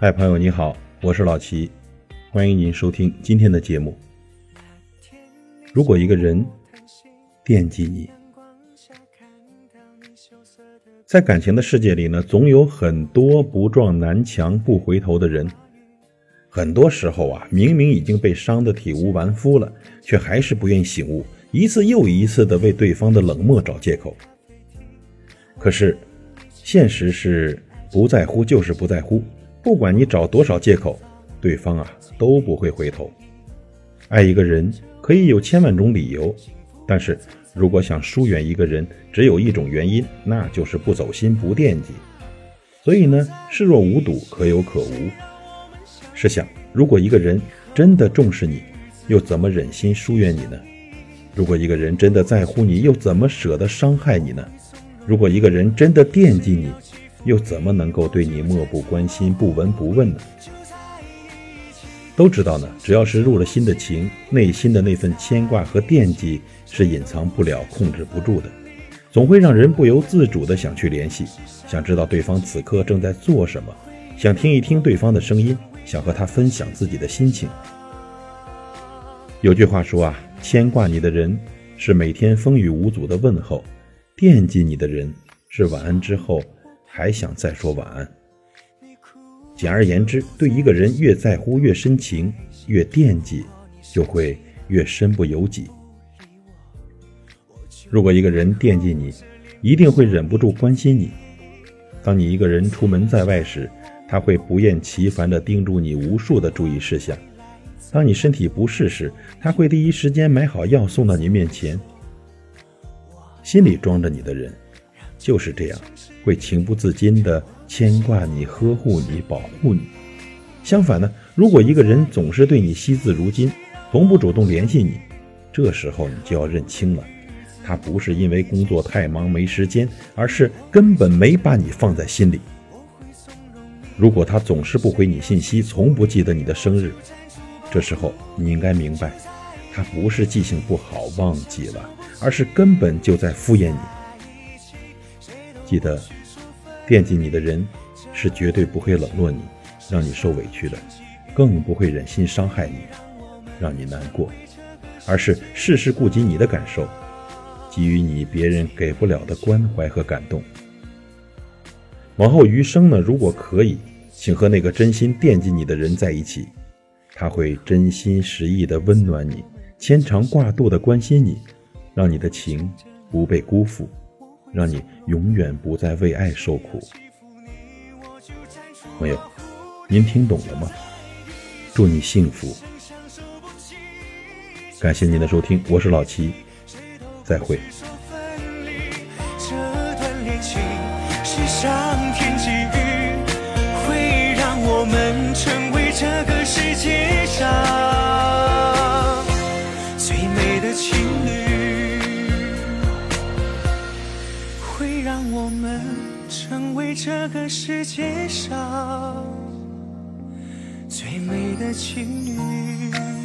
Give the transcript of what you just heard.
嗨，朋友你好，我是老齐，欢迎您收听今天的节目。如果一个人惦记你，在感情的世界里呢，总有很多不撞南墙不回头的人。很多时候啊，明明已经被伤得体无完肤了，却还是不愿醒悟，一次又一次的为对方的冷漠找借口。可是，现实是不在乎就是不在乎。不管你找多少借口，对方啊都不会回头。爱一个人可以有千万种理由，但是如果想疏远一个人，只有一种原因，那就是不走心、不惦记。所以呢，视若无睹，可有可无。试想，如果一个人真的重视你，又怎么忍心疏远你呢？如果一个人真的在乎你，又怎么舍得伤害你呢？如果一个人真的惦记你，又怎么能够对你漠不关心、不闻不问呢？都知道呢，只要是入了心的情，内心的那份牵挂和惦记是隐藏不了、控制不住的，总会让人不由自主的想去联系，想知道对方此刻正在做什么，想听一听对方的声音，想和他分享自己的心情。有句话说啊，牵挂你的人是每天风雨无阻的问候，惦记你的人是晚安之后。还想再说晚安。简而言之，对一个人越在乎、越深情、越惦记，就会越身不由己。如果一个人惦记你，一定会忍不住关心你。当你一个人出门在外时，他会不厌其烦地叮嘱你无数的注意事项；当你身体不适时，他会第一时间买好药送到你面前。心里装着你的人。就是这样，会情不自禁地牵挂你、呵护你、保护你。相反呢，如果一个人总是对你惜字如金，从不主动联系你，这时候你就要认清了，他不是因为工作太忙没时间，而是根本没把你放在心里。如果他总是不回你信息，从不记得你的生日，这时候你应该明白，他不是记性不好忘记了，而是根本就在敷衍你。记得，惦记你的人是绝对不会冷落你，让你受委屈的，更不会忍心伤害你，让你难过，而是事事顾及你的感受，给予你别人给不了的关怀和感动。往后余生呢，如果可以，请和那个真心惦记你的人在一起，他会真心实意的温暖你，牵肠挂肚的关心你，让你的情不被辜负。让你永远不再为爱受苦，朋友，您听懂了吗？祝你幸福，感谢您的收听，我是老齐，再会。我们成为这个世界上最美的情侣。